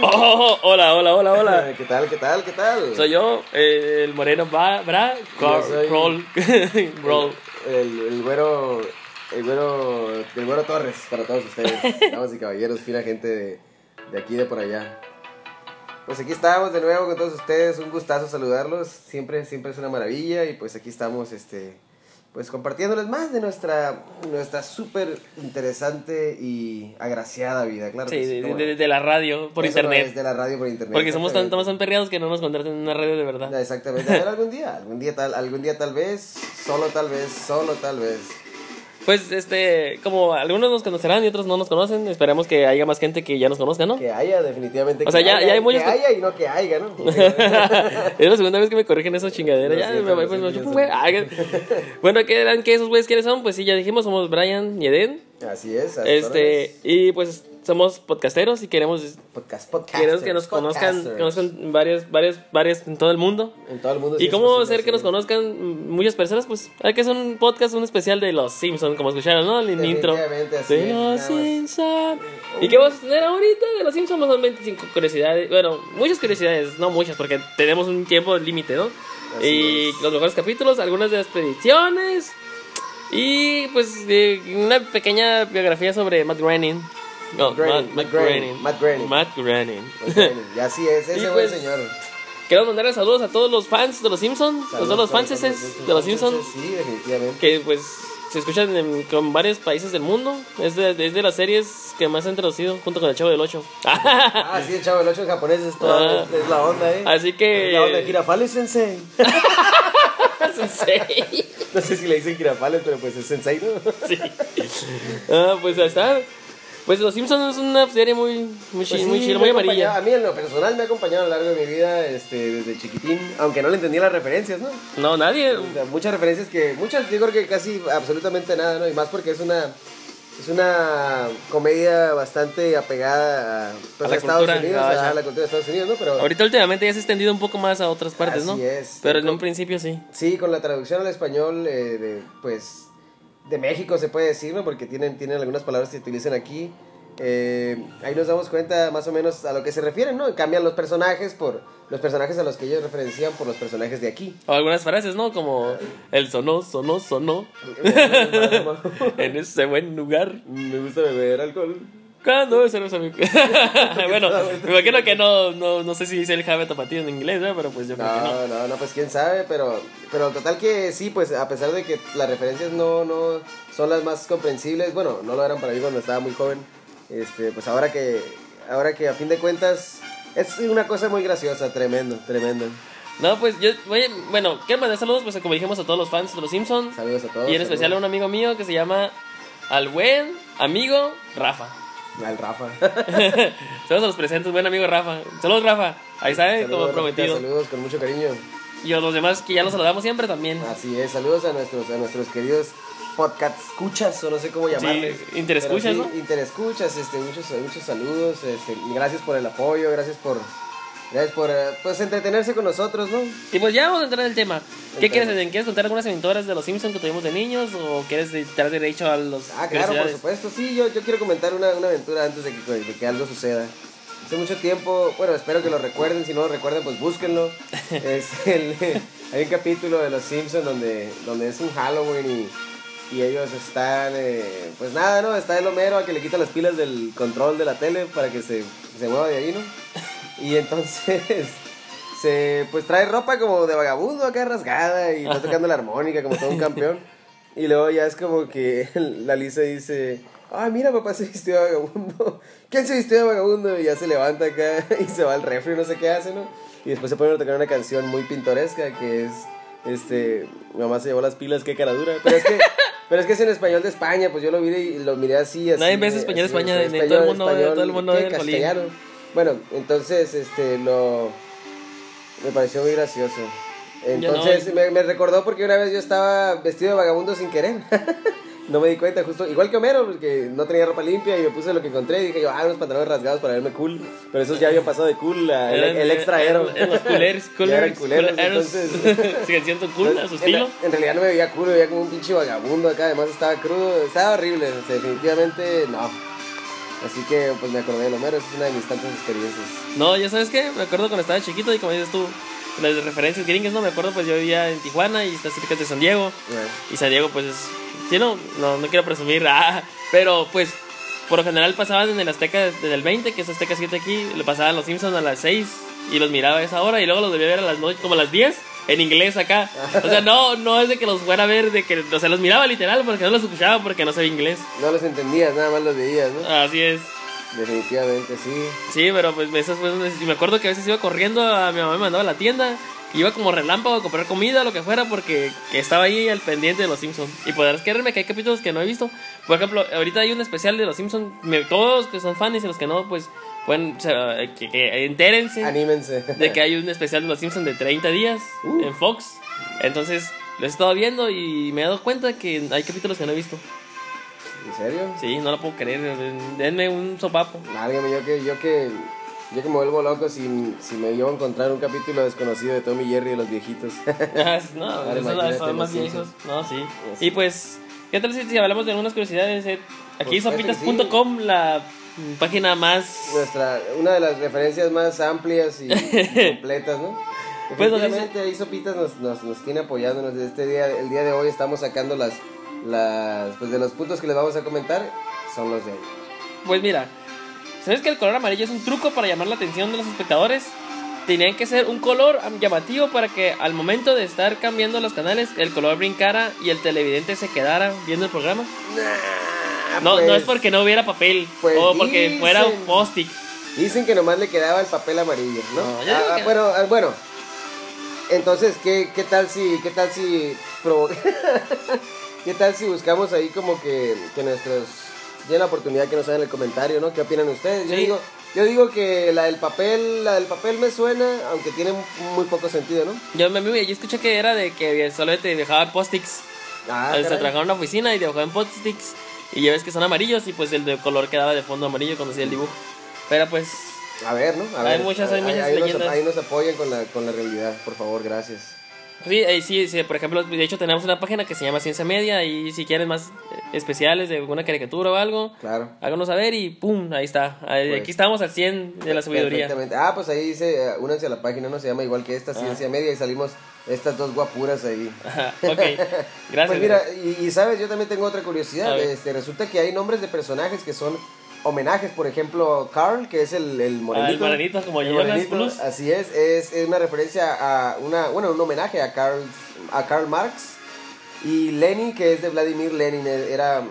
Oh, hola, hola, hola, hola. ¿Qué tal, qué tal, qué tal? Soy yo, eh, el moreno Bra, Bra, Yo soy- Roll, Roll. El, el güero, el güero, el güero Torres, para todos ustedes, damas y caballeros, fina gente de, de aquí de por allá. Pues aquí estamos de nuevo con todos ustedes, un gustazo saludarlos, siempre, siempre es una maravilla y pues aquí estamos, este, pues compartiéndoles más de nuestra, nuestra súper interesante y agraciada vida, claro. Sí, que de, cómo de- de la radio, por Eso no es internet. de la radio por internet. Porque somos tan, tan perreados que no nos contraten en una radio de verdad. Exactamente. A ver, algún día, algún día tal, algún día tal vez, solo tal vez, solo tal vez. Pues, este, como algunos nos conocerán y otros no nos conocen, esperamos que haya más gente que ya nos conozca, ¿no? Que haya, definitivamente. O sea, que ya- haya, ya hay muchos Que haya y no que haya, ¿no? es la segunda vez que me corrigen esas chingaderas. Lo Ya, siento, me pues, me yo. Ay, Bueno, ¿qué eran que esos güeyes quiénes son? Pues sí, ya dijimos, somos Brian y Eden. Así es. Este, y pues somos podcasteros y queremos, Podcast, queremos que nos conozcan, conozcan varias, varias, varias en todo el mundo. En todo el mundo. ¿Y cómo posible, hacer que nos conozcan muchas personas? Pues hay que hacer un podcast, un especial de los Simpsons, como escucharon, ¿no? El intro. Así De los. Simpsons. ¿Y qué vamos a tener ahorita de los Simpsons? Son 25 curiosidades. Bueno, muchas curiosidades, no muchas, porque tenemos un tiempo límite, ¿no? Así y es. los mejores capítulos, algunas de las predicciones. Y pues eh, una pequeña biografía sobre Matt Groening. No, Groening, Matt Groening, Matt Groening. Matt Groening. Y así es, ese buen pues, señor. Quiero mandarle saludos a todos los fans de los Simpsons, a todos los Saludos, saludos, de los Simpsons, Sí, definitivamente. que pues se escuchan en con varios países del mundo. Es de, es de las series que más han traducido junto con el Chavo del 8. Ah, sí, el chavo del 8 en japonés es, toda, Ah. es la onda, ¿eh? Así Es la onda de que. Girafales Sensei. Sensei. No sé si le dicen Girafales, pero pues es Sensei, ¿no? Sí. Ah, pues ahí está. Pues Los Simpsons es una serie muy, muy, Pues sí, muy chida, me muy amarilla. A mí en lo personal me ha acompañado a lo largo de mi vida este, desde chiquitín, aunque no le entendía las referencias, ¿no? No, nadie. O sea, muchas referencias que, muchas, yo creo que casi absolutamente nada, ¿no? Y más porque es una, es una comedia bastante apegada a, pues, A Estados cultura, Unidos, ah, a la cultura de Estados Unidos, ¿no? Pero Ahorita últimamente ya se ha extendido un poco más a otras partes, ¿no? Así es. Pero en un principio sí. sí, con la traducción al español, eh, de, pues, de México se puede decir, ¿no? Porque tienen, tienen algunas palabras que se utilizan aquí. Eh, ahí nos damos cuenta más o menos a lo que se refieren, ¿no? Cambian los personajes por los personajes a los que ellos referencian por los personajes de aquí. O algunas frases, ¿no? Como el sonó, sonó, sonó. en ese buen lugar. Me gusta beber alcohol. ¿Cuándo es cerveza mi... bueno, me imagino que no, no, no sé si dice el jave tapatío en inglés, ¿eh? pero pues yo creo que no. No, no, no, pues quién sabe, pero, pero total que sí, pues a pesar de que las referencias no, no son las más comprensibles, bueno, no lo eran para mí cuando estaba muy joven, este, pues ahora que, ahora que a fin de cuentas es una cosa muy graciosa, tremendo, tremendo. No, pues yo, voy, bueno, quiero mandar saludos, pues como dijimos a todos los fans de los Simpsons. Saludos a todos. Y en especial a un amigo mío que se llama al buen amigo Rafa. Al Rafa. Saludos a los presentes, buen amigo Rafa. Saludos Rafa. Ahí está, eh, como prometido. Saludos con mucho cariño. Y a los demás que ya los saludamos siempre también. Así es, saludos a nuestros, a nuestros queridos podcast escuchas o no sé cómo llamarles. interescuchas, Pero sí, ¿no? Interescuchas, este, muchos, muchos saludos, este, gracias por el apoyo, gracias por, gracias por, eh, pues, entretenerse con nosotros, ¿no? Y pues ya vamos a entrar en el tema. ¿Qué El quieres? ¿Quieres contar algunas aventuras de los Simpsons que tuvimos de niños? ¿O quieres dar derecho a los Ah, claro, por supuesto, sí, yo, yo quiero comentar una, una aventura antes de que, de que algo suceda. Hace mucho tiempo, bueno, espero que lo recuerden, si no lo recuerdan, pues búsquenlo. es el, hay un capítulo de Los Simpsons donde, donde es un Halloween y, y ellos están, eh, pues nada, ¿no? Está el Homero a que le quita las pilas del control de la tele para que se, se mueva de ahí, ¿no? Y entonces se, pues trae ropa como de vagabundo acá rasgada y está tocando la armónica como todo un campeón. Y luego ya es como que la Lisa dice, ay, mira, papá se vistió de vagabundo. ¿Quién se vistió de vagabundo? Y ya se levanta acá y se va al refri, no sé qué hace, ¿no? Y después se pone a tocar una canción muy pintoresca que es, este, mamá se llevó las pilas, qué cara dura. Pero es que, pero es que es en español de España, pues yo lo miré y lo miré así, así. Nadie ve español de España, de- de todo el mundo- de todo el mundo Colín. castellano. Bueno, entonces, este, lo, me pareció muy gracioso. Entonces no. me, me recordó porque una vez yo estaba vestido de vagabundo sin querer. no me di cuenta, justo igual que Homero, porque no tenía ropa limpia y me puse lo que encontré y dije yo, ah, unos pantalones rasgados para verme cool. Pero esos ya había pasado de cool, a- el, el extra aero. eran Los coolers, coolers, culeros, entonces- Siguen siendo cool a su En- estilo. En, realidad no me veía cool, me veía como un pinche vagabundo acá, además estaba crudo, estaba horrible, definitivamente no. Así que pues me acordé de Homero, esa es una de mis tantas experiencias. No, ya sabes qué, me acuerdo cuando estaba chiquito y como dices tú, las referencias gringas, no me acuerdo, pues yo vivía en Tijuana y está cerca de San Diego. Y San Diego, pues, es, sí, no, no, no quiero presumir, ah, pero pues, por lo general pasaban en el Azteca desde el 20, que es Azteca 7 aquí, le pasaban los Simpsons a las 6 y los miraba a esa hora y luego los debía ver a las noche, como a las 10 en inglés acá. O sea, no, no es de que los fuera a ver, de que, o sea, los miraba literal porque no los escuchaba porque no sabía inglés. no los entendías, nada más los veías, ¿no? Así es. Definitivamente, sí. Sí, pero pues esas fueron- y me acuerdo que a veces iba corriendo, a mi mamá me mandaba a la tienda, iba como relámpago a comprar comida, lo que fuera, porque que estaba ahí al pendiente de los Simpsons. Y podrás creerme que hay capítulos que no he visto. Por ejemplo, ahorita hay un especial de los Simpsons, todos que son fans y los que no, pues pueden, o sea, que, que entérense Anímense. de que hay un especial de los Simpsons de 30 días Uh. en Fox. Entonces, lo he estado viendo y me he dado cuenta que hay capítulos que no he visto. ¿En serio? Sí, no lo puedo creer. Denme un sopapo. Válgame, yo que, yo que, yo que me vuelvo loco si, si me llevo a encontrar un capítulo desconocido de Tommy Jerry de los viejitos. Ah, no, esos son más viejos. No, sí. Sí. Y pues, ¿qué tal si, si hablamos de algunas curiosidades? eh? Aquí Pues, sopitas.com, la mm, página más... Nuestra, una de las referencias más amplias y, y completas, ¿no? Pues, Efectivamente, ahí Sopitas nos, nos, nos tiene apoyándonos este día, el día de hoy estamos sacando las, las, pues de los puntos que les vamos a comentar, son los de hoy. Pues mira, ¿sabes que el color amarillo es un truco para llamar la atención de los espectadores? Tenían que ser un color am- llamativo para que al momento de estar cambiando los canales, el color brincara y el televidente se quedara viendo el programa. No, no pues, es porque no hubiera papel pues o porque fuera un post-it. Dicen que nomás le quedaba el papel amarillo, ¿no? No, Ah, que- bueno, ah, bueno. Entonces, ¿qué, qué tal si, qué tal si, provo- qué tal si buscamos ahí como que, que nuestros, ya la oportunidad que nos hagan el comentario, ¿no? ¿Qué opinan ustedes? Yo Sí. digo, yo digo que la del papel, la del papel me suena, aunque tiene muy poco sentido, ¿no? Yo, me, me- yo escuché que era de que solamente dejaba post-its. Ah, se trabajaba en una oficina y dibujaban post-its. Y ya ves que son amarillos y pues el de color quedaba de fondo amarillo cuando hacía el dibujo. Pero pues, A ver, ¿no? A Hay ver, muchas- hay ahí- muchas nos- leyendas. ahí nos apoyen con la, con la realidad, por favor, gracias. Sí, eh, sí, sí, por ejemplo, de hecho tenemos una página que se llama Ciencia Media y si quieren más eh, especiales de alguna caricatura o algo, Claro. háganos saber y pum, ahí está. Ahí- Pues. Aquí estamos al 100 de la sabiduría. Perfectamente. Ah, pues ahí dice, eh, únanse a la página, ¿no? Se llama igual que esta, Ciencia Media, y salimos estas dos guapuras ahí. Ajá, ok, gracias. Pues mira, y, y sabes, yo también tengo otra curiosidad. Este, resulta que hay nombres de personajes que son homenajes. Por ejemplo, Carl, que es el, el morenito. Ah, el morenito, como El morenito, Plus. Así es, es, es una referencia a una, bueno, un homenaje a Karl, a Karl Marx. Y Lenin, que es de Vladimir Lenin, eh, era,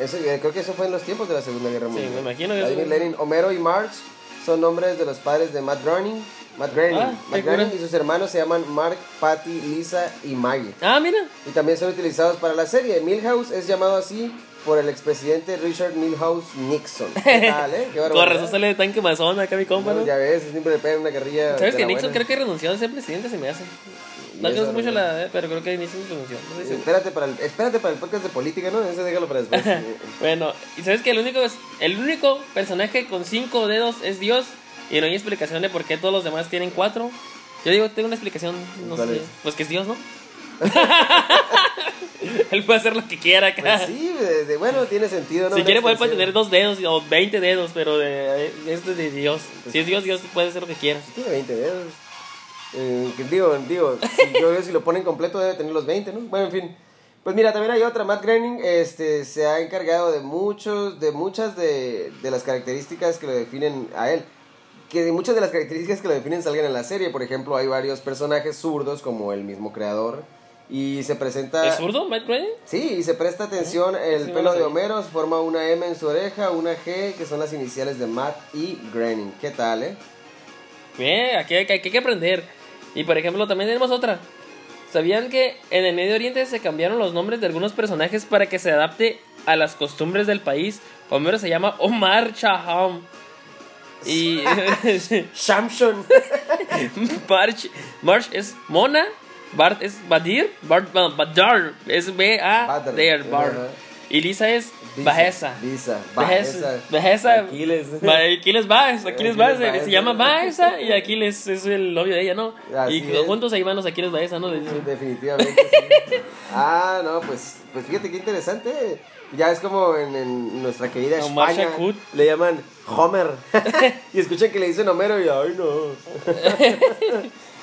eso, eh, creo que eso fue en los tiempos de la Segunda Guerra Sí, Mundial. me imagino que Vladimir Lenin, Homero y Marx son nombres de los padres de Matt Groening. Matt Groening, Ah, Matt Groening y sus hermanos se llaman Mark, Patty, Lisa y Maggie. Ah, mira. Y también son utilizados para la serie. Milhouse es llamado así por el expresidente Richard Milhouse Nixon. ¿Qué tal, eh? Qué Con razón sale de tanque mazón acá mi compa, No, ya ves, siempre le pegan una carrilla. ¿Sabes que Nixon buena. creo que renunció a ser presidente? Se me hace. No conozco mucho la. eh, Pero creo que Nixon renunció. No seguro. Espérate para, el, espérate para el podcast de política, ¿no? Ese déjalo para después. Bueno, y sabes que el único, el único personaje con cinco dedos es Dios y no hay explicación de por qué todos los demás tienen cuatro. Yo digo, tengo una explicación, no ¿Cuál sé, es? pues que es Dios, ¿no? Él puede hacer lo que quiera acá. Pues sí, bueno, tiene sentido, ¿no? si quiere, puede, tener dos dedos o 20 dedos, pero de, este de Dios. Si es Dios, Dios puede hacer lo que quiera. Tiene 20 dedos. Eh, digo, digo, si, yo si lo ponen completo debe tener los 20, ¿no? Bueno, en fin. Pues mira, también hay otra. Matt Groening este, se ha encargado de muchos, de muchas de, de las características que lo definen a él. Que de muchas de las características que lo definen salgan en la serie. Por ejemplo, hay varios personajes zurdos como el mismo creador. Y se presenta... ¿Es zurdo, Matt Groening? Sí, y se presta atención el Sí, pelo de. Homero, forma una M en su oreja, una G, que son las iniciales de Matt y Groening. ¿Qué tal, eh? Bien, aquí hay, que aprender. Y por ejemplo, también tenemos otra. ¿Sabían que en el Medio Oriente se cambiaron los nombres de algunos personajes para que se adapte a las costumbres del país? Homero se llama Omar Chaham. Y Shamshon. March, March es Mona, Bart es Badir, Bart, Badar es B-A, Badr. There, Bart. Ajá. Y Lisa es Lisa, Bajesa. Lisa. Bajesa. Bajesa. Aquiles. Aquiles Baez, Aquiles Aquiles Baez, se llama Baeza y Aquiles es el novio de ella, ¿no? Así y es. juntos ahí van los Aquiles Baeza, ¿no? Definitivamente. sí. Ah, no, pues, pues fíjate qué interesante. Ya es como en, en nuestra querida Omar España. Shakur. Le llaman Homer. y escuchan que le dicen Homero y ay no.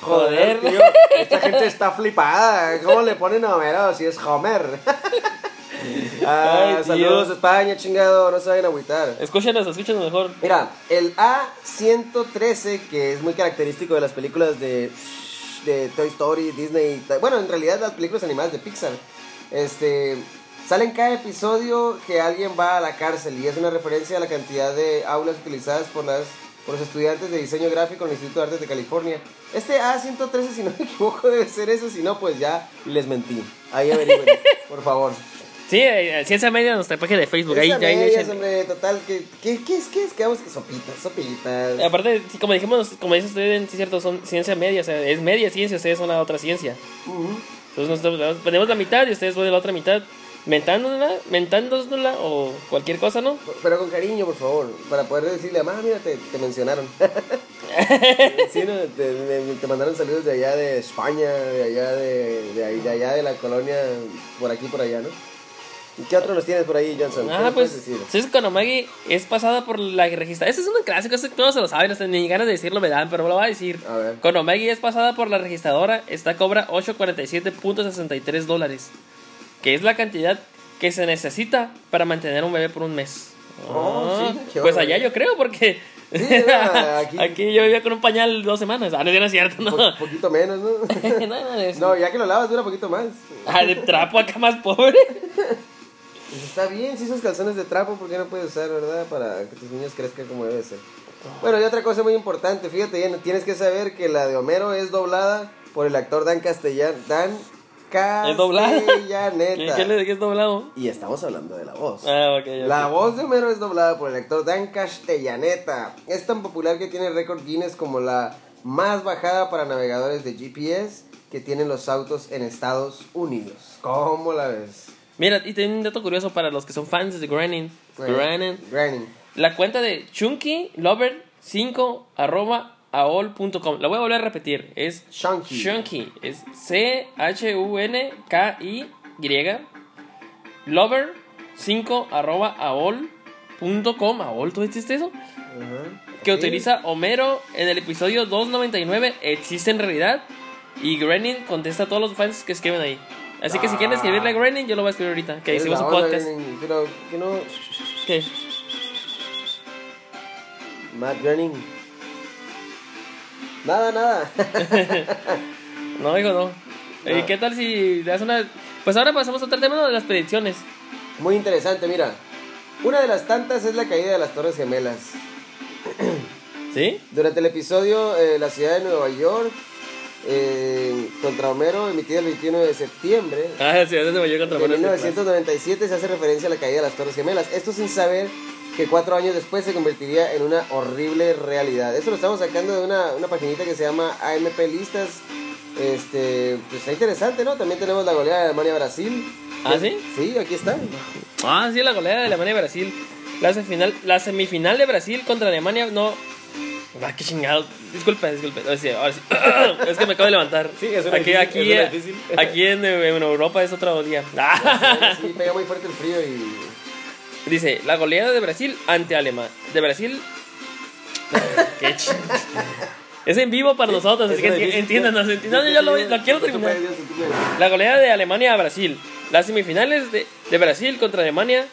Joder. tío. Esta gente está flipada. ¿Cómo le ponen a Homero si es Homer? ah, Ay, saludos España, chingado. No se vayan a agüitar. Escúchanos, escúchanos mejor. Mira, el A113, que es muy característico de las películas de, de Toy Story, Disney, bueno, en realidad las películas animadas de Pixar, este, sale en cada episodio que alguien va a la cárcel y es una referencia a la cantidad de aulas utilizadas por las por los estudiantes de diseño gráfico en el Instituto de Artes de California. Este A113, si no me equivoco, debe ser eso, si no, pues ya les mentí. Ahí averigüen, por favor. Sí, eh, Ciencia Media, nuestra página de Facebook. Ahí, Esa ahí, medias, echen- hombre, total, ¿qué, qué, qué es? ¿Qué es? Quedamos que sopitas, sopitas. Aparte, como dijimos, como dice usted, sí es cierto, son ciencia media, o sea, es media ciencia, ustedes son la otra ciencia. Entonces nosotros ponemos la mitad y ustedes ponen la otra mitad, mentándola, mentándola o cualquier cosa, ¿no? Pero con cariño, por favor, para poder decirle, mamá, mira, te, te mencionaron. sí, ¿no? te, me- te mandaron saludos de allá de España, de allá de, de, ahí- de allá de la colonia, por aquí, por allá, ¿no? ¿Y qué otro nos tienes por ahí, Johnson? ¿Qué Ah, pues? Susan Konomagi es pasada por la registrada. Ese es un clásico, ese todos se lo saben, hasta ni ganas de decirlo me dan, pero lo voy a decir. A ver. Konomagi es pasada por la registradora, esta cobra 847.63 dólares, que es la cantidad que se necesita para mantener un bebé por un mes. Oh, Ah, sí, pues allá yo creo, porque Sí. Aquí- aquí... yo vivía con un pañal dos semanas. Ah, no, no es cierto, no. Un poquito menos, ¿no? no, no, es- no, ya que lo lavas dura poquito más. Ah, de trapo acá más pobre. Pues está bien, si esos calzones de trapo, ¿por qué no puedes usar, verdad? Para que tus niños crezcan como debe ser. Bueno, y otra cosa muy importante, fíjate, tienes que saber que la de Homero es doblada por el actor Dan Castellan, Dan ¿Es doblado? Y estamos hablando de la voz. Ah. La voz de Homero es doblada por el actor Dan Castellaneta. Es tan popular que tiene récord Guinness como la más bajada para navegadores de GPS que tienen los autos en Estados Unidos. ¿Cómo la ves? Mira, y tengo un dato curioso para los que son fans de. Granny. Granny. La cuenta de Chunky Lover 5 arroba aol.com. La voy a volver a repetir. Es Chunky. Chunky. Es C-H-U-N-K-I-Y. Lover 5 arroba aol.com. ¿Aol? ¿Tú existe eso? Ajá. Que Sí. utiliza Homero en el episodio 299. ¿Existe en realidad? Y Groening contesta a todos los fans que escriben ahí. Así que si quieren escribirle a Groening, yo lo voy a escribir ahorita. Que hicimos un podcast. Groening, Pero que no. ¿Qué? Matt Groening. Nada, nada. No, hijo, no. ¿Y qué tal si das una.? Pues ahora pasamos a otro tema ¿no? de las predicciones. Muy interesante, mira. Una de las tantas es la caída de las Torres Gemelas. ¿Sí? Durante el episodio eh, La ciudad de Nueva York eh, contra Homero, emitido el 21 de septiembre Ah, sí, es de Nueva York contra Buenos Aires. 1997, se hace referencia a la caída de las Torres Gemelas. Esto sin saber que cuatro años después se convertiría en una horrible realidad. Esto lo estamos sacando de una, una paginita que se llama AMP Listas. Este, pues está interesante, ¿no? También tenemos la goleada de Alemania-Brasil. ¿Ah, sí? Sí, aquí está. Ah, sí, la goleada de Alemania y Brasil. La semifinal, la semifinal de Brasil contra Alemania, no. Ah, qué chingado. Disculpe, disculpe. Ahora sí, ahora sí. es que me acabo de levantar. Sí, es una aquí, difícil, aquí, es una difícil. aquí en, en Europa es otro día. Sí, pega muy fuerte el frío y... Dice, la goleada de Brasil ante Alemania. De Brasil. Qué ch... Es en vivo para nosotros, así que enti- entiéndanos. enti- No, yo lo, lo quiero terminar. La goleada de Alemania a Brasil. Las semifinales de, de Brasil contra Alemania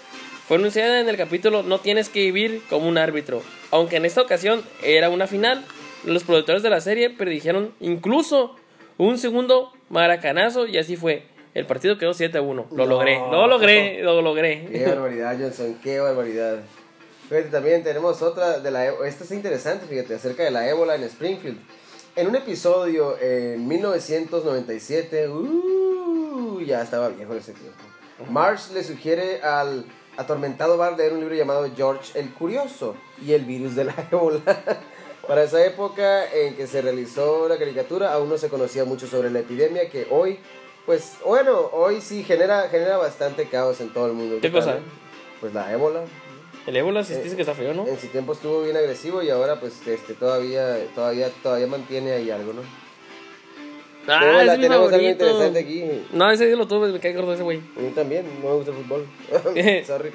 fue anunciada en el capítulo No tienes que vivir como un árbitro. Aunque en esta ocasión era una final, los productores de la serie predijeron incluso un segundo maracanazo y así fue. El partido quedó 7 a 1. Lo No. logré, lo logré, lo Qué logré. barbaridad, Johnson, qué barbaridad. Fíjate, también tenemos otra de la... e- Esta es interesante, fíjate, acerca de la ébola en Springfield. En un episodio en 1997, uh, ya estaba viejo en ese tiempo, Marsh le sugiere al atormentado Bart leer un libro llamado George el Curioso y el virus de la ébola. Para esa época en que se realizó la caricatura, aún no se conocía mucho sobre la epidemia que hoy Pues bueno, hoy sí genera, genera bastante caos en todo el mundo. ¿Qué cosa? Pues la ébola. El ébola sí Eh, dice que está feo, ¿no? En su tiempo estuvo bien agresivo y ahora pues este todavía todavía todavía mantiene ahí algo, ¿no? Ah, es mi tenemos algo interesante aquí. No, ese día lo tuve, me cae gordo ese güey. A mí también, no me gusta el fútbol. Sorry.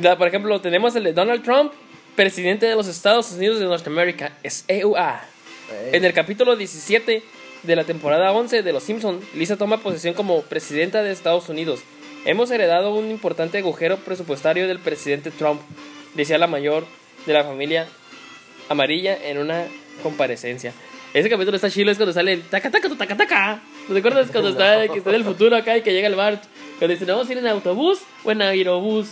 La- Por ejemplo, tenemos el de Donald Trump, presidente de los Estados Unidos de Norteamérica, es EUA. Eh, En el capítulo 17 de la temporada 11 de Los Simpson, Lisa toma posesión como presidenta de Estados Unidos. Hemos heredado un importante agujero presupuestario del presidente Trump, decía la mayor de la familia amarilla en una comparecencia. Ese capítulo está chido, es cuando sale el taca taca taca taca. ¿No te acuerdas cuando está, que está en el futuro acá y que llega el bar? Cuando dice, ¿no vamos a ir en autobús o en aerobús?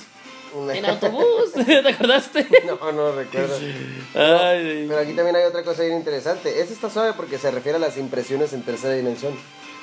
En autobús, ¿te acordaste? No, no recuerdo. Ay, Pero aquí también hay otra cosa bien interesante. Este está suave porque se refiere a las impresiones en tercera dimensión.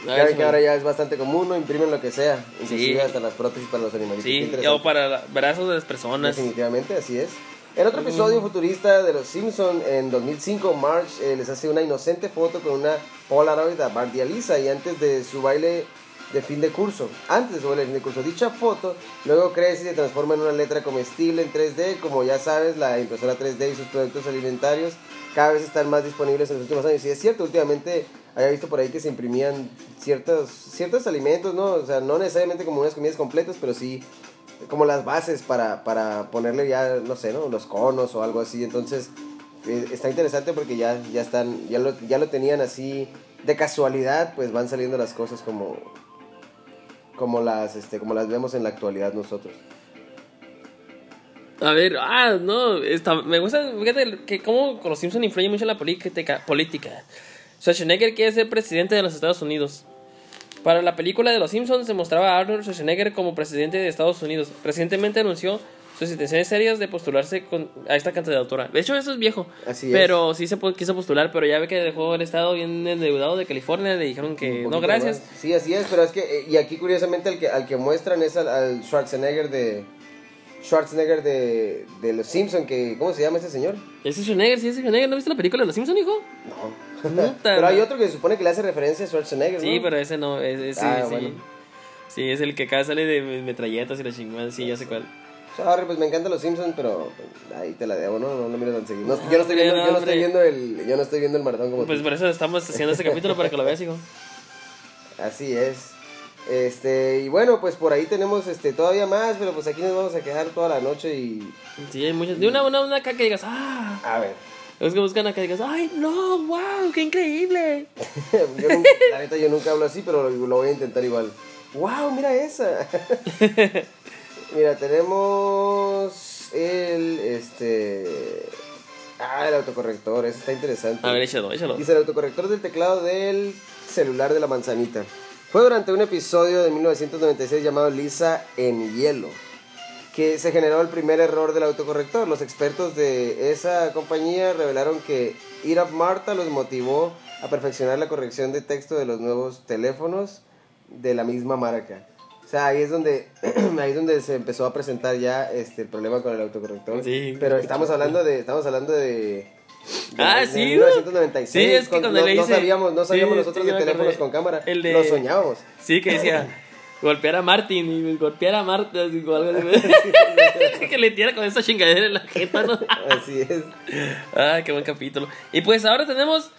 Ah, Ya ven eso que me- ahora ya es bastante común, ¿no? Imprimen lo que sea. Inclusive Sí. hasta las prótesis para los animalitos. Sí, o para la- brazos de las personas. Definitivamente, así es. En otro episodio futurista de Los Simpson en 2005, Marge eh, les hace una inocente foto con una Polaroid a Bart y a Lisa y antes de su baile de fin de curso. Antes de fin de curso. Dicha foto luego crece y se transforma en una letra comestible en 3D. Como ya sabes, la impresora 3D y sus productos alimentarios cada vez están más disponibles en los últimos años. Y es cierto, últimamente había visto por ahí que se imprimían ciertos, ciertos alimentos, ¿no? O sea, no necesariamente como unas comidas completas, pero sí como las bases para, para ponerle ya, no sé, ¿no? Los conos o algo así. Entonces, eh, está interesante porque ya, ya están, ya lo, ya lo tenían así de casualidad, pues van saliendo las cosas como, como las, este, como las vemos en la actualidad nosotros. A ver, ah, no, está, me gusta, fíjate que cómo los Simpson influye mucho en la política. política. Schwarzenegger quiere ser presidente de los Estados Unidos. Para la película de Los Simpsons se mostraba a Arnold Schwarzenegger como presidente de Estados Unidos. Recientemente anunció sus intenciones serias de postularse con, a esta candidatura. De hecho, eso es viejo. Así es. pero sí se quiso postular, pero ya ve que dejó el estado bien endeudado de California. Le dijeron que no, gracias. más. Sí, así es, pero es que, eh, y aquí curiosamente al que, al que muestran es al, al Schwarzenegger de... Schwarzenegger de, de Los Simpson que, ¿cómo se llama ese señor? Ese Schwarzenegger, sí, ese Schwarzenegger. ¿No viste la película de Los Simpsons, hijo? No. Pero hay otro que se supone que le hace referencia a Schwarzenegger, Sí, pero ese no, ese, sí, Ah, sí. bueno. Sí, es el que acá sale de metralletas y la chingada, sí, ya sé cuál. Sorry, pues me encantan los Simpsons, pero ahí te la debo, ¿no? No lo miro tan seguido. No, yo no estoy viendo, no, yo no estoy viendo el, yo no estoy viendo el maratón como Pues tú. por eso estamos haciendo este capítulo para que lo veas, hijo. Así es. Este, y bueno, pues por ahí tenemos este todavía más, pero pues aquí nos vamos a quedar toda la noche y Sí, hay muchas. De una, una, una acá que digas, ¡ah! a ver. Es que buscan acá digas, ¡ay, no! ¡Wow! ¡Qué increíble! yo nunca- la neta yo nunca hablo así, pero lo, lo voy a intentar igual. Wow, mira esa. mira, tenemos el este ah, el autocorrector, ese está interesante. A ver, échalo, échalo. Dice el autocorrector del teclado del celular de la manzanita. Fue durante un episodio de 1996 llamado Lisa en hielo que se generó el primer error del autocorrector. Los expertos de esa compañía revelaron que Ir Marta los motivó a perfeccionar la corrección de texto de los nuevos teléfonos de la misma marca. O sea, ahí es donde ahí es donde se empezó a presentar ya este el problema con el autocorrector. Sí. Pero estamos hablando de estamos hablando de de- Ah, de sí, 1996. Sí, es que Con- cuando no, le no sabíamos, no sabíamos Sí, nosotros de teléfonos con cámara. El de- Lo soñábamos. Sí, que decía, golpear a Martin y golpear a Marta, así, o algo así. que le tira con esa chingadera en la jeta, ¿no? Así es. Ay, qué buen capítulo. Y pues ahora tenemos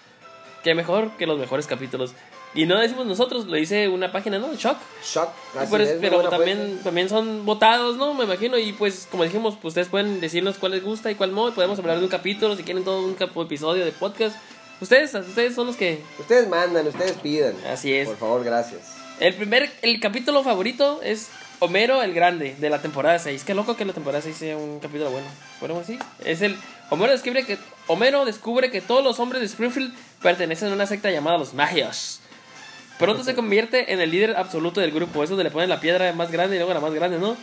que mejor que los mejores capítulos. Y no decimos nosotros, lo dice una página, ¿no? Shock. Shock. Así Pero, es, también, también son votados, ¿no? Me imagino. Y pues, como dijimos, pues ustedes pueden decirnos cuál les gusta y cuál no. Podemos hablar de un capítulo, si quieren todo un episodio de podcast. Ustedes, ustedes son los que... Ustedes mandan, ustedes pidan. Así es. Por favor, gracias. El primer, el capítulo favorito es Homero el Grande, de la temporada 6. Qué loco que la temporada 6 sea un capítulo bueno. Bueno, así. Es el... Homero descubre que... Homero descubre que todos los hombres de Springfield pertenecen a una secta llamada los Magios. Pronto se convierte en el líder absoluto del grupo. Es donde le ponen la piedra más grande y luego la más grande, ¿no?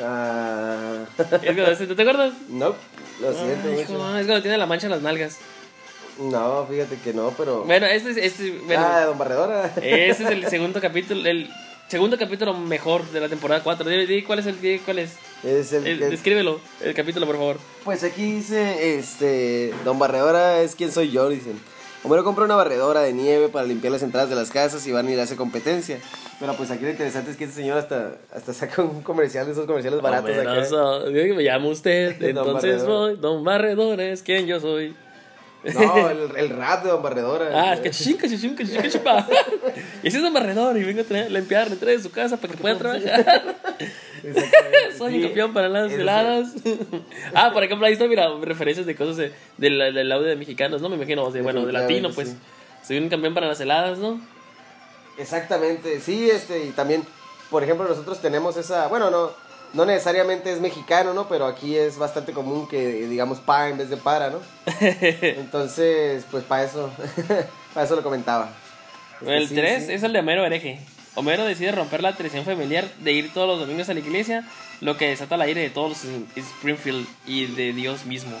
Ah. Es cuando- ¿Te acuerdas? no, lo siento Ay, mucho. hijo, es cuando tiene la mancha en las nalgas. No, fíjate que no, pero. Bueno, este es... Este, bueno, ah, don Barredora. Ese es el segundo capítulo, el segundo capítulo mejor de la temporada 4. Dime, di cuál es el cuál es. Es el, Eh, el- descríbelo, el capítulo, por favor. Pues aquí dice, este, Don Barredora es quien soy yo, dicen. Homero compra una barredora de nieve para limpiar las entradas de las casas y Barney le hace competencia. Pero pues aquí lo interesante es que este señor hasta, hasta saca un comercial de esos comerciales baratos acá. Me llama usted, Don entonces Barredor. voy. Don Barredor es quien yo soy. No, el, el rap de Don Barredora. Ah, es que chinga, chinga, chinga, chupa. Y ese es Don Barredor y vengo a traer, limpiar, entrar de su casa para que pueda trabajar. Soy Sí. un campeón para las heladas. ah, por ejemplo, ahí está, mira, referencias de cosas de- del, del audio de mexicanos, ¿no? Me imagino, o sea, bueno, de latino, pues. Soy un campeón para las heladas, ¿no? Exactamente, sí, este, y también, por ejemplo, nosotros tenemos esa, bueno, no, no necesariamente es mexicano, ¿no? Pero aquí es bastante común que digamos pa en vez de para, ¿no? Entonces, pues para eso, para eso lo comentaba. Este, El sí, 3 sí. es el de Homero hereje. Homero decide romper la tradición familiar de ir todos los domingos a la iglesia, lo que desata el aire de todos los en Springfield y de Dios mismo.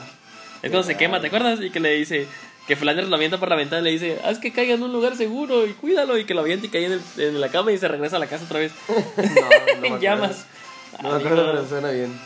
Es cuando se quema, ¿te acuerdas? Y que le dice que Flanders lo avienta por la ventana y le dice, haz que caiga en un lugar seguro y cuídalo y que lo avienta y cae en, el- en la cama y se regresa a la casa otra vez No, no acuerdo. No me acuerdo, pero suena bien.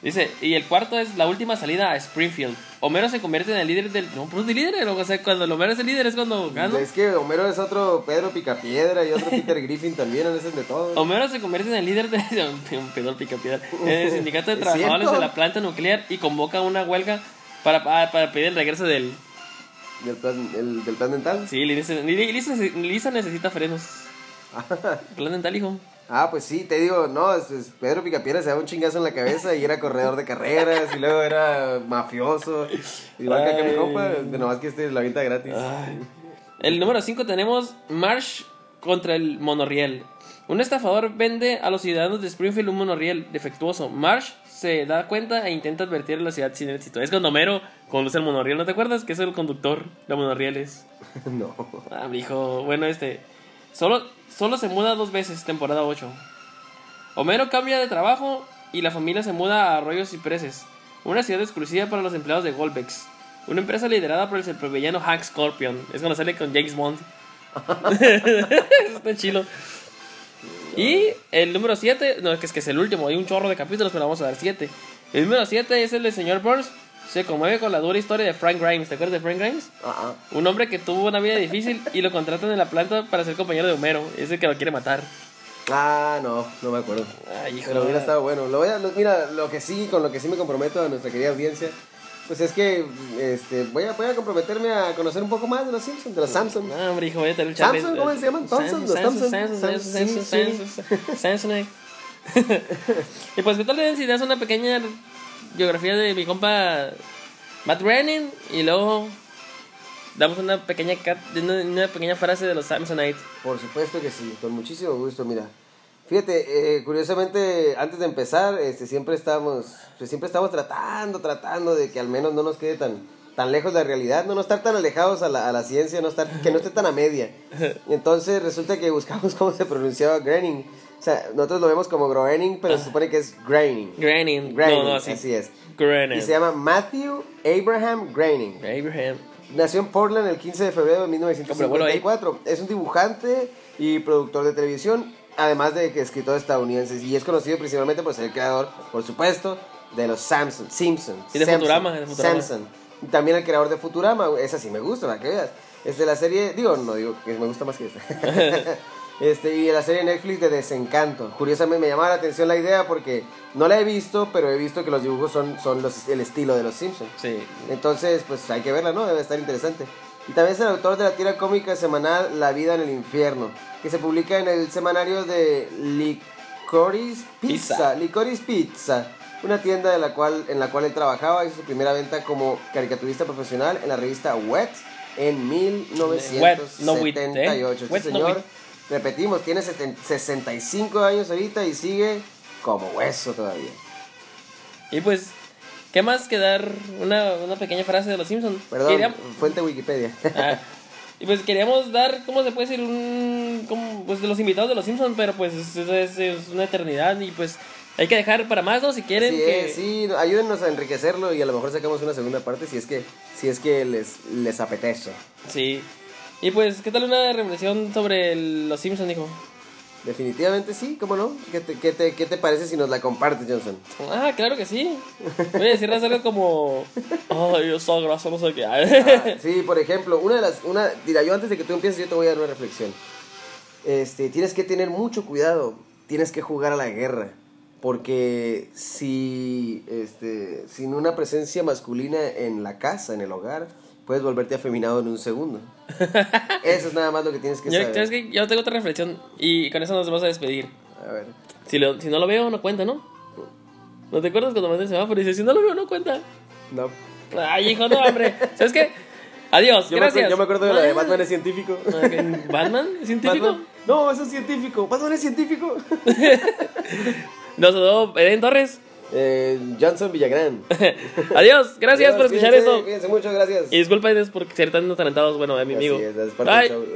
Dice, y el cuarto es la última salida a Springfield. Homero se convierte en el líder del... No, pues de líder, o sea, cuando el Homero es el líder es cuando gana. Es que Homero es otro Pedro Picapiedra y otro Peter Griffin también, en ese de todo. Homero se convierte en el líder de pedor picapiedra, el sindicato de ¿Es trabajadores de la planta nuclear y convoca una huelga para, para, para pedir el regreso del... Del plan, el, del plan dental. Sí, Lisa, Lisa- Lisa necesita frenos. Plan dental, hijo. Ah, pues sí, te digo, no, es- es Pedro Picapiedra se daba un chingazo en la cabeza y era corredor de carreras y luego era mafioso. Igual que acá mi Ay. compa, nomás que este la venta gratis. El número 5 tenemos Marsh contra el monorriel. Un estafador vende a los ciudadanos de Springfield un monorriel defectuoso. Marsh se da cuenta e intenta advertir a la ciudad sin éxito. Es cuando Homero conduce el monorriel, ¿no te acuerdas? Que es el conductor de monorrieles. no. Ah, mijo. Bueno, este. Solo, solo se muda dos veces, temporada 8. Homero cambia de trabajo y la familia se muda a Arroyos Cipreses, una ciudad exclusiva para los empleados de Golbex. Una empresa liderada por el supervillano Hank Scorpion. Es cuando sale con James Bond. Está chilo. Y el número 7, no, es que es el último, hay un chorro de capítulos, pero vamos a dar 7. El número 7 es el de señor Burns. Se conmueve con la dura historia de Frank Grimes. ¿Te acuerdas de Frank Grimes? Ah, ah. Un hombre que tuvo una vida difícil y lo contratan en la planta para ser compañero de Homero. Es el que lo quiere matar. Ah, no, no me acuerdo. Ay, hijo. Pero hubiera estado bueno. Lo voy a, lo- mira, lo que sí, con lo que sí me comprometo a nuestra querida audiencia, pues es que este, voy, a, voy a comprometerme a conocer un poco más de los Simpsons, de los Samsung. No, hombre, hijo, voy a tener el Samsung, ¿cómo se llaman? Thompson, los Thompson. Samsung, Samsung, Samsung. Y pues, ¿qué tal si das una pequeña biografía de mi compa Matt Groening? Y luego damos una pequeña, una, pequeña frase de los Samsonite. Por supuesto que sí, con muchísimo gusto, mira. Fíjate, eh, curiosamente, antes de empezar, este, siempre estamos, pues, siempre estamos tratando, tratando de que al menos no nos quede tan, tan lejos de la realidad, no, no estar tan alejados a la, a la ciencia, no estar, que no esté tan a media. Entonces resulta que buscamos cómo se pronunciaba Groening. O sea, nosotros lo vemos como Groening, pero se supone que es Groening. Groening. Groening, No, no, así. así es. Groening. Y se llama Matthew Abraham Groening. Abraham. Nació en Portland el 15 de febrero de 1954. Es un dibujante y productor de televisión, además de que escritor estadounidense. Y es conocido principalmente por ser el creador, por supuesto, de los Samson, Simpsons. Y de Samson, Futurama, de Futurama. Samson. Y también el creador de Futurama. Esa sí me gusta, para que veas. Este, la serie, digo, no digo que me gusta más que esta. Este, y la serie Netflix de Desencanto. Curiosamente me llamaba la atención la idea porque no la he visto, pero he visto que los dibujos son, son los, el estilo de los Simpsons. Sí. Entonces, pues hay que verla, ¿no? Debe estar interesante. Y también es el autor de la tira cómica semanal La vida en el infierno, que se publica en el semanario de Licorice Pizza. Pizza. Licorice Pizza, una tienda de la cual, en la cual él trabajaba. Hizo su primera venta como caricaturista profesional en la revista Wet en 1978. no with, ¿eh? Este Wet, no señor, with. Repetimos, tiene 70 65 años ahorita y sigue como hueso todavía. Y pues, ¿qué más que dar una, una pequeña frase de los Simpsons? Perdón, Queríamos, fuente Wikipedia. ah, y pues queríamos dar, ¿cómo se puede decir? Un, como, pues de los invitados de los Simpsons, pero pues es, es- es una eternidad y pues hay que dejar para más, ¿no? Si quieren Sí, que... sí, ayúdennos a enriquecerlo y a lo mejor sacamos una segunda parte si es que, si es que les, les apetece. Sí. Y pues, ¿qué tal una reflexión sobre el- los Simpsons, dijo? Definitivamente sí, ¿cómo no? ¿Qué te, qué te, qué te parece si nos la compartes, Johnson? Ah, claro que sí. Voy a decirles algo como. Ay, yo soy graso, no sé qué. Ah, sí, por ejemplo, una de las. Una, mira, yo antes de que tú empieces, yo te voy a dar una reflexión. Este, tienes que tener mucho cuidado. Tienes que jugar a la guerra. Porque si. Este, sin una presencia masculina en la casa, en el hogar, puedes volverte afeminado en un segundo. Eso es nada más lo que tienes que Yo, saber. ¿sabes qué? Yo tengo otra reflexión y con eso nos vamos a despedir. A ver. Si, lo- si no lo veo, no cuenta, ¿no? ¿No te acuerdas cuando mandé el semáforo y dices, si no lo veo, no cuenta? No. Ay, hijo, no, hombre. ¿Sabes qué? Adiós, Yo, me, gracias. acuerdo, yo me acuerdo de la de Ah, Batman es científico. ¿Batman? ¿Científico? Batman- No, eso es científico. Batman es científico. Nos saludó Eden Torres. Eh, Johnson Villagrán. Adiós, gracias por escuchar Cuídense, esto. Cuídense mucho, gracias. Y disculpen por ser tan atalentados, bueno, de mi Así amigo. es, es parte del Bye. show.